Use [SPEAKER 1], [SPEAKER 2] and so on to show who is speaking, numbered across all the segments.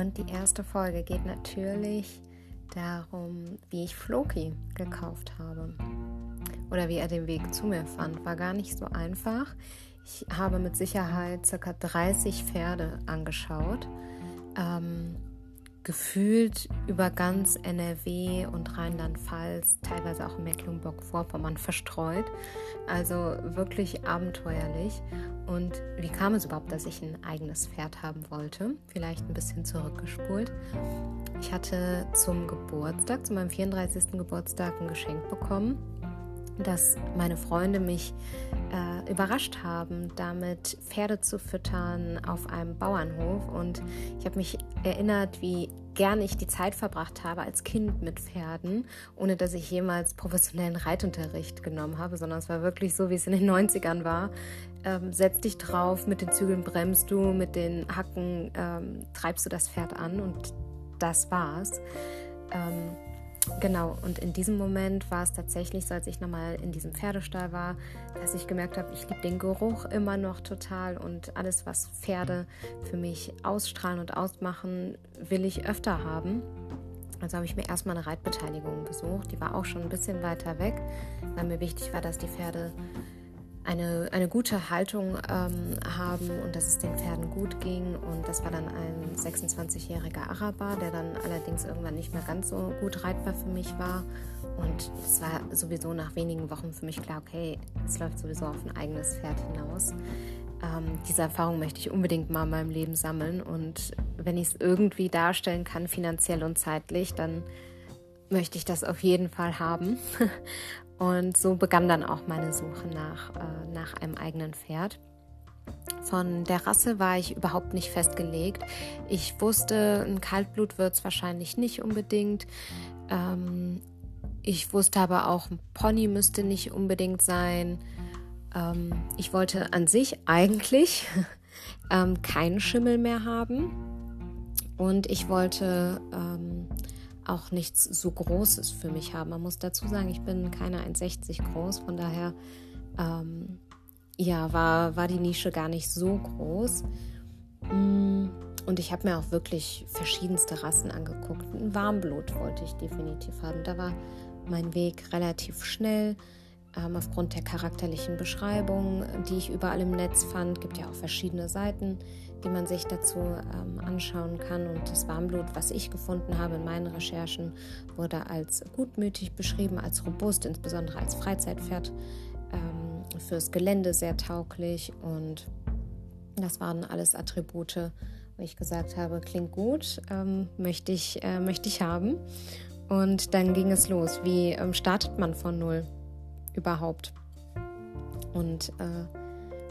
[SPEAKER 1] Und die erste Folge geht natürlich darum, wie ich Floki gekauft habe. Oder wie er den Weg zu mir fand. War gar nicht so einfach. Ich habe mit Sicherheit ca. 30 Pferde angeschaut. Ähm, gefühlt über ganz NRW und Rheinland-Pfalz, teilweise auch in Mecklenburg-Vorpommern verstreut. Also wirklich abenteuerlich. Und wie kam es überhaupt, dass ich ein eigenes Pferd haben wollte? Vielleicht ein bisschen zurückgespult. Ich hatte zum Geburtstag, zu meinem 34. Geburtstag, ein Geschenk bekommen dass meine Freunde mich äh, überrascht haben, damit Pferde zu füttern auf einem Bauernhof. Und ich habe mich erinnert, wie gern ich die Zeit verbracht habe als Kind mit Pferden, ohne dass ich jemals professionellen Reitunterricht genommen habe, sondern es war wirklich so, wie es in den 90ern war. Ähm, setz dich drauf, mit den Zügeln bremst du, mit den Hacken ähm, treibst du das Pferd an und das war's. Ähm, Genau, und in diesem Moment war es tatsächlich so, als ich nochmal in diesem Pferdestall war, dass ich gemerkt habe, ich liebe den Geruch immer noch total und alles, was Pferde für mich ausstrahlen und ausmachen, will ich öfter haben. Also habe ich mir erstmal eine Reitbeteiligung besucht. Die war auch schon ein bisschen weiter weg, weil mir wichtig war, dass die Pferde eine, eine gute Haltung ähm, haben und dass es den Pferden gut ging. Und das war dann ein 26-jähriger Araber, der dann allerdings irgendwann nicht mehr ganz so gut reitbar für mich war. Und es war sowieso nach wenigen Wochen für mich klar, okay, es läuft sowieso auf ein eigenes Pferd hinaus. Ähm, diese Erfahrung möchte ich unbedingt mal in meinem Leben sammeln. Und wenn ich es irgendwie darstellen kann, finanziell und zeitlich, dann möchte ich das auf jeden Fall haben. Und so begann dann auch meine Suche nach, äh, nach einem eigenen Pferd. Von der Rasse war ich überhaupt nicht festgelegt. Ich wusste, ein Kaltblut wird es wahrscheinlich nicht unbedingt. Ähm, ich wusste aber auch, ein Pony müsste nicht unbedingt sein. Ähm, ich wollte an sich eigentlich ähm, keinen Schimmel mehr haben. Und ich wollte ähm, auch nichts so Großes für mich haben. Man muss dazu sagen, ich bin keine 1,60 groß, von daher ähm, ja, war, war die Nische gar nicht so groß. Mm, und ich habe mir auch wirklich verschiedenste Rassen angeguckt. Ein Warmblut wollte ich definitiv haben. Da war mein Weg relativ schnell. Ähm, aufgrund der charakterlichen Beschreibungen, die ich überall im Netz fand, gibt ja auch verschiedene Seiten, die man sich dazu ähm, anschauen kann. Und das Warmblut, was ich gefunden habe in meinen Recherchen, wurde als gutmütig beschrieben, als robust, insbesondere als Freizeitpferd, ähm, fürs Gelände sehr tauglich. Und das waren alles Attribute, wo ich gesagt habe, klingt gut, ähm, möchte, ich, äh, möchte ich haben. Und dann ging es los. Wie ähm, startet man von Null überhaupt? Und äh,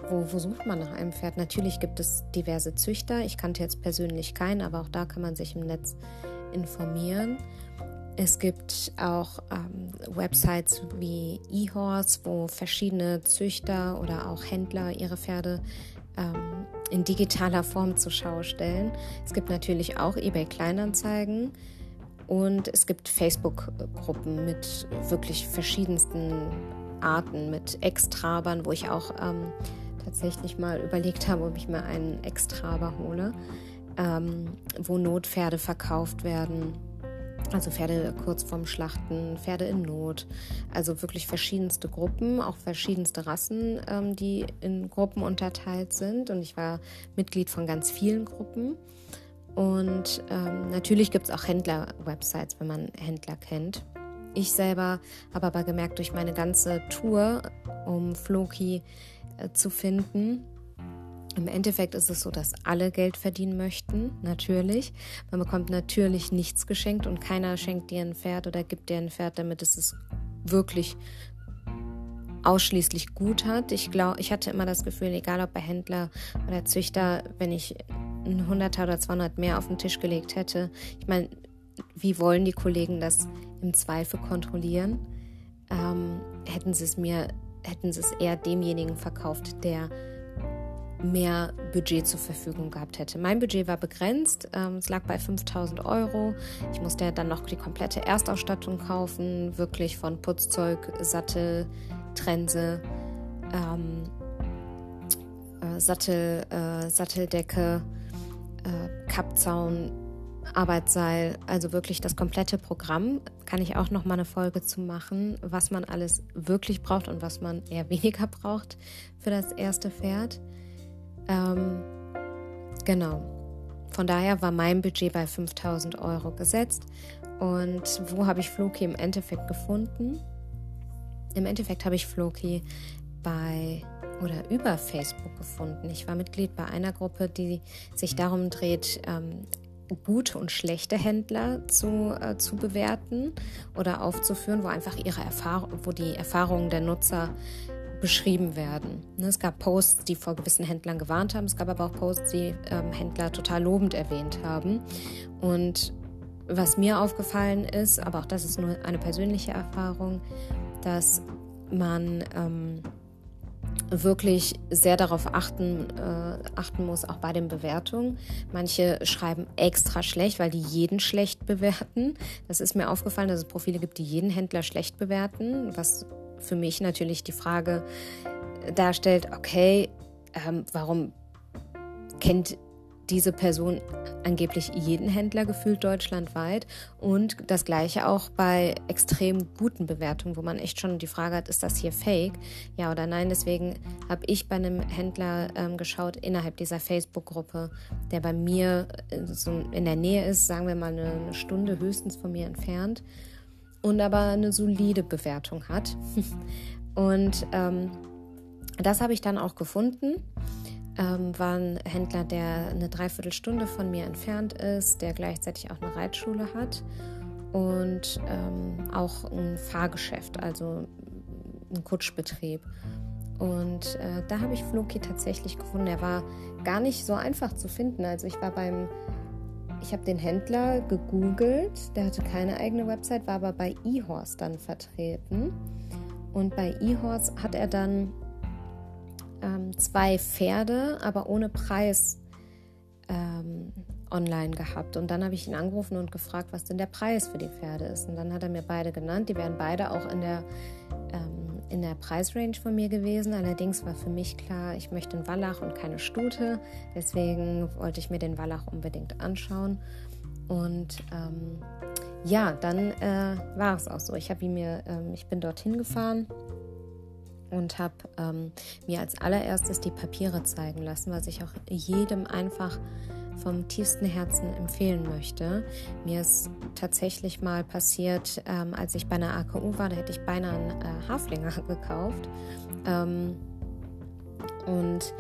[SPEAKER 1] wo, wo sucht man nach einem Pferd? Natürlich gibt es diverse Züchter. Ich kannte jetzt persönlich keinen, aber auch da kann man sich im Netz informieren. Es gibt auch ähm, Websites wie eHorse, wo verschiedene Züchter oder auch Händler ihre Pferde ähm, in digitaler Form zur Schau stellen. Es gibt natürlich auch eBay Kleinanzeigen und es gibt Facebook-Gruppen mit wirklich verschiedensten Arten, mit Extrabern, wo ich auch ähm, tatsächlich mal überlegt habe, ob ich mir einen Extraber hole, ähm, wo Notpferde verkauft werden. Also Pferde kurz vorm Schlachten, Pferde in Not. Also wirklich verschiedenste Gruppen, auch verschiedenste Rassen, ähm, die in Gruppen unterteilt sind. Und ich war Mitglied von ganz vielen Gruppen. Und ähm, natürlich gibt es auch Händler-Websites, wenn man Händler kennt. Ich selber habe aber gemerkt, durch meine ganze Tour um Floki äh, zu finden. Im Endeffekt ist es so, dass alle Geld verdienen möchten, natürlich. Man bekommt natürlich nichts geschenkt und keiner schenkt dir ein Pferd oder gibt dir ein Pferd, damit es es wirklich ausschließlich gut hat. Ich glaube, ich hatte immer das Gefühl, egal ob bei Händler oder Züchter, wenn ich ein 100 oder 200 mehr auf den Tisch gelegt hätte, ich meine, wie wollen die Kollegen das im Zweifel kontrollieren? Ähm, hätten sie es mir hätten sie es eher demjenigen verkauft, der mehr Budget zur Verfügung gehabt hätte. Mein Budget war begrenzt, ähm, es lag bei 5000 Euro. Ich musste dann noch die komplette Erstausstattung kaufen, wirklich von Putzzeug, Sattel, Trense, ähm, äh, Sattel, äh, Satteldecke, äh, Kappzaun, Arbeitsseil, also wirklich das komplette Programm, kann ich auch noch mal eine Folge zu machen, was man alles wirklich braucht und was man eher weniger braucht für das erste Pferd. Ähm, genau. Von daher war mein Budget bei 5000 Euro gesetzt. Und wo habe ich Floki im Endeffekt gefunden? Im Endeffekt habe ich Floki bei oder über Facebook gefunden. Ich war Mitglied bei einer Gruppe, die sich darum dreht, ähm, gute und schlechte Händler zu, äh, zu bewerten oder aufzuführen, wo einfach ihre Erfahrung, wo die Erfahrungen der Nutzer beschrieben werden. Ne, es gab Posts, die vor gewissen Händlern gewarnt haben, es gab aber auch Posts, die ähm, Händler total lobend erwähnt haben. Und was mir aufgefallen ist, aber auch das ist nur eine persönliche Erfahrung, dass man ähm, wirklich sehr darauf achten, äh, achten muss, auch bei den Bewertungen. Manche schreiben extra schlecht, weil die jeden schlecht bewerten. Das ist mir aufgefallen, dass es Profile gibt, die jeden Händler schlecht bewerten, was für mich natürlich die Frage darstellt, okay, ähm, warum kennt diese Person angeblich jeden Händler gefühlt deutschlandweit und das gleiche auch bei extrem guten Bewertungen, wo man echt schon die Frage hat, ist das hier fake? Ja oder nein? Deswegen habe ich bei einem Händler ähm, geschaut innerhalb dieser Facebook-Gruppe, der bei mir äh, so in der Nähe ist, sagen wir mal eine, Stunde höchstens von mir entfernt und aber eine solide Bewertung hat. und ähm, das habe ich dann auch gefunden ähm, war ein Händler, der eine Dreiviertelstunde von mir entfernt ist, der gleichzeitig auch eine Reitschule hat und ähm, auch ein Fahrgeschäft, also ein Kutschbetrieb. Und äh, da habe ich Floki tatsächlich gefunden. Er war gar nicht so einfach zu finden. Also ich war beim, ich habe den Händler gegoogelt, der hatte keine eigene Website, war aber bei eHorse dann vertreten. Und bei eHorse hat er dann ähm, zwei Pferde, aber ohne Preis ähm, online gehabt. Und dann habe ich ihn angerufen und gefragt, was denn der Preis für die Pferde ist. Und dann hat er mir beide genannt. Die wären beide auch in der, ähm, der Preisrange von mir gewesen. Allerdings war für mich klar, ich möchte einen Wallach und keine Stute. Deswegen wollte ich mir den Wallach unbedingt anschauen. Und ähm, ja, dann äh, war es auch so. Ich, mir, ähm, ich bin dorthin gefahren und habe ähm, mir als allererstes die Papiere zeigen lassen, was ich auch jedem einfach vom tiefsten Herzen empfehlen möchte. Mir ist tatsächlich mal passiert, ähm, als ich bei einer AKU war, da hätte ich beinahe einen äh, Haflinger gekauft. Ähm, und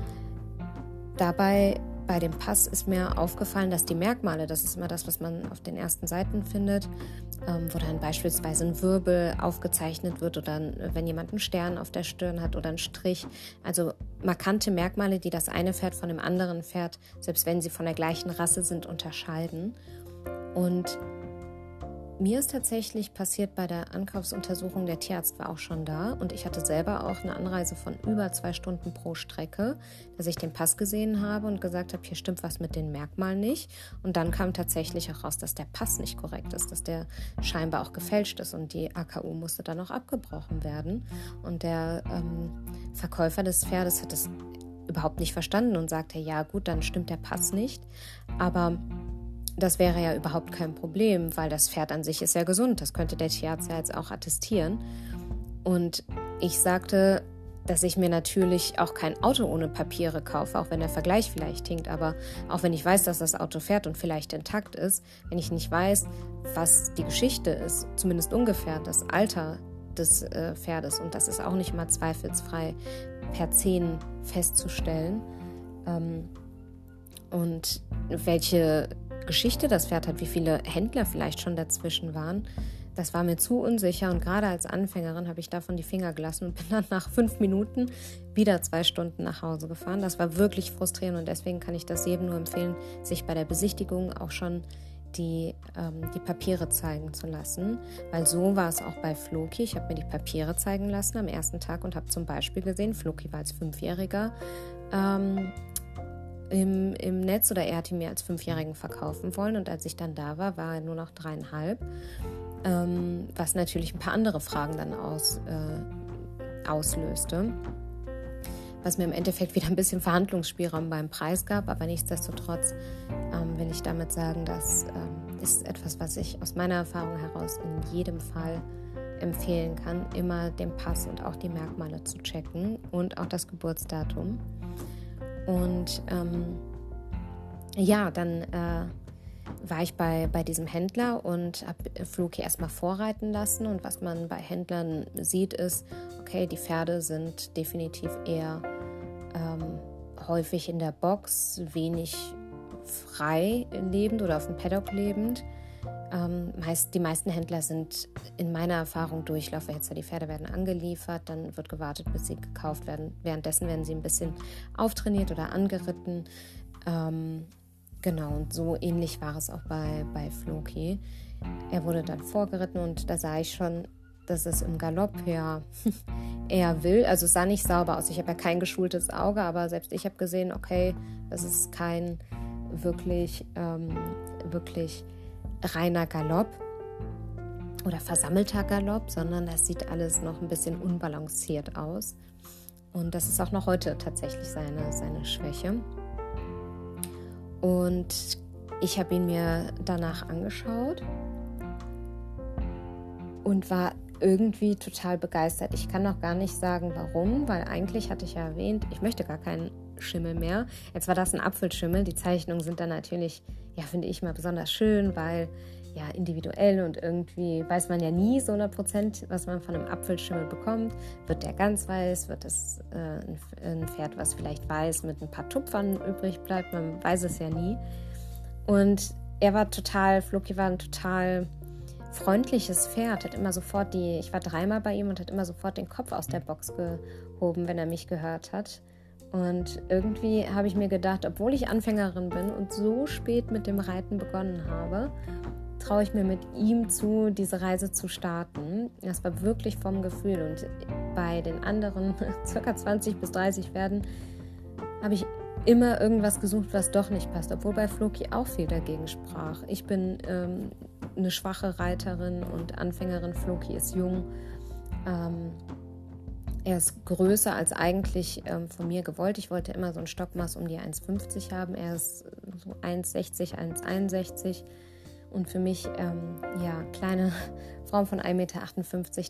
[SPEAKER 1] dabei bei dem Pass ist mir aufgefallen, dass die Merkmale, das ist immer das, was man auf den ersten Seiten findet, ähm, wo dann beispielsweise ein Wirbel aufgezeichnet wird oder wenn jemand einen Stern auf der Stirn hat oder einen Strich. Also markante Merkmale, die das eine Pferd von dem anderen Pferd, selbst wenn sie von der gleichen Rasse sind, unterscheiden. Und mir ist tatsächlich passiert bei der Ankaufsuntersuchung, der Tierarzt war auch schon da und ich hatte selber auch eine Anreise von über zwei Stunden pro Strecke, dass ich den Pass gesehen habe und gesagt habe, hier stimmt was mit den Merkmalen nicht. Und dann kam tatsächlich auch raus, dass der Pass nicht korrekt ist, dass der scheinbar auch gefälscht ist und die AKU musste dann auch abgebrochen werden. Und der ähm, Verkäufer des Pferdes hat es überhaupt nicht verstanden und sagte, ja gut, dann stimmt der Pass nicht. Aber das wäre ja überhaupt kein Problem, weil das Pferd an sich ist ja gesund. Das könnte der Tierarzt ja jetzt auch attestieren. Und ich sagte, dass ich mir natürlich auch kein Auto ohne Papiere kaufe, auch wenn der Vergleich vielleicht hinkt. Aber auch wenn ich weiß, dass das Auto fährt und vielleicht intakt ist, wenn ich nicht weiß, was die Geschichte ist, zumindest ungefähr das Alter des äh, Pferdes, und das ist auch nicht mal zweifelsfrei per 10 festzustellen, ähm, und welche Geschichte das Pferd hat, wie viele Händler vielleicht schon dazwischen waren, das war mir zu unsicher und gerade als Anfängerin habe ich davon die Finger gelassen und bin dann nach fünf Minuten wieder zwei Stunden nach Hause gefahren. Das war wirklich frustrierend und deswegen kann ich das jedem nur empfehlen, sich bei der Besichtigung auch schon die, ähm, die Papiere zeigen zu lassen, weil so war es auch bei Floki. Ich habe mir die Papiere zeigen lassen am ersten Tag und habe zum Beispiel gesehen, Floki war als Fünfjähriger ähm, im, im Netz oder er hat ihn mir als Fünfjährigen verkaufen wollen und als ich dann da war, war er nur noch dreieinhalb, ähm, was natürlich ein paar andere Fragen dann aus, äh, auslöste, was mir im Endeffekt wieder ein bisschen Verhandlungsspielraum beim Preis gab, aber nichtsdestotrotz ähm, will ich damit sagen, dass ähm, ist etwas, was ich aus meiner Erfahrung heraus in jedem Fall empfehlen kann, immer den Pass und auch die Merkmale zu checken und auch das Geburtsdatum. Und ähm, ja, dann äh, war ich bei, bei diesem Händler und habe Floki erstmal vorreiten lassen. Und was man bei Händlern sieht, ist, okay, die Pferde sind definitiv eher ähm, häufig in der Box, wenig frei lebend oder auf dem Paddock lebend. Ähm, meist, die meisten Händler sind in meiner Erfahrung Durchlauferhitzer. Die Pferde werden angeliefert, dann wird gewartet, bis sie gekauft werden. Währenddessen werden sie ein bisschen auftrainiert oder angeritten. Ähm, genau, und so ähnlich war es auch bei, bei Floki. Er wurde dann vorgeritten und da sah ich schon, dass es im Galopp ja eher will. Also es sah nicht sauber aus. Ich habe ja kein geschultes Auge, aber selbst ich habe gesehen, okay, das ist kein wirklich, ähm, wirklich reiner Galopp oder versammelter Galopp, sondern das sieht alles noch ein bisschen unbalanciert aus. Und das ist auch noch heute tatsächlich seine, seine Schwäche. Und ich habe ihn mir danach angeschaut und war irgendwie total begeistert. Ich kann noch gar nicht sagen, warum, weil eigentlich hatte ich ja erwähnt, ich möchte gar keinen Schimmel mehr. Jetzt war das ein Apfelschimmel. Die Zeichnungen sind dann natürlich, ja, finde ich mal besonders schön, weil ja individuell und irgendwie weiß man ja nie so 100 Prozent, was man von einem Apfelschimmel bekommt. Wird der ganz weiß? Wird es äh, ein Pferd, was vielleicht weiß mit ein paar Tupfern übrig bleibt? Man weiß es ja nie. Und er war total, Floki war ein total freundliches Pferd, hat immer sofort die, ich war dreimal bei ihm und hat immer sofort den Kopf aus der Box gehoben, wenn er mich gehört hat. Und irgendwie habe ich mir gedacht, obwohl ich Anfängerin bin und so spät mit dem Reiten begonnen habe, traue ich mir mit ihm zu, diese Reise zu starten. Das war wirklich vom Gefühl. Und bei den anderen circa 20 bis 30 Pferden habe ich immer irgendwas gesucht, was doch nicht passt, obwohl bei Floki auch viel dagegen sprach. Ich bin ähm, eine schwache Reiterin und Anfängerin. Floki ist jung. Ähm, er ist größer als eigentlich ähm, von mir gewollt. Ich wollte immer so ein Stockmaß um die 1,50 haben. Er ist so 1,60, 1,61. Und für mich, ähm, ja, kleine Frauen von 1,58 Meter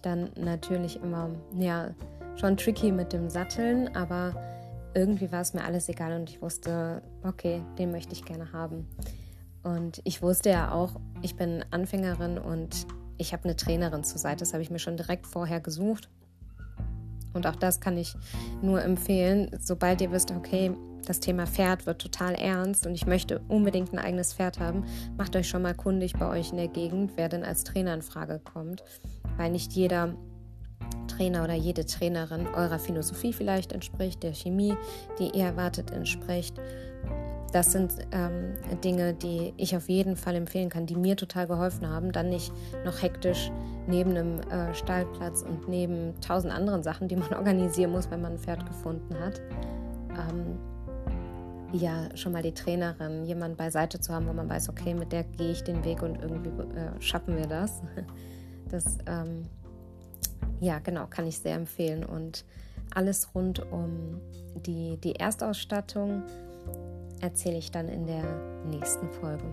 [SPEAKER 1] dann natürlich immer, ja, schon tricky mit dem Satteln, aber irgendwie war es mir alles egal und ich wusste, okay, den möchte ich gerne haben. Und ich wusste ja auch, ich bin Anfängerin und ich habe eine Trainerin zur Seite. Das habe ich mir schon direkt vorher gesucht. Und auch das kann ich nur empfehlen, sobald ihr wisst, okay, das Thema Pferd wird total ernst und ich möchte unbedingt ein eigenes Pferd haben, macht euch schon mal kundig bei euch in der Gegend, wer denn als Trainer in Frage kommt. Weil nicht jeder Trainer oder jede Trainerin eurer Philosophie vielleicht entspricht, der Chemie, die ihr erwartet, entspricht. Das sind ähm, Dinge, die ich auf jeden Fall empfehlen kann, die mir total geholfen haben. Dann nicht noch hektisch neben einem äh, Stallplatz und neben tausend anderen Sachen, die man organisieren muss, wenn man ein Pferd gefunden hat. Ähm, ja, schon mal die Trainerin, jemand beiseite zu haben, wo man weiß, okay, mit der gehe ich den Weg und irgendwie äh, schaffen wir das. Das, ähm, ja, genau, kann ich sehr empfehlen. Und alles rund um die, die Erstausstattung erzähle ich dann in der nächsten Folge.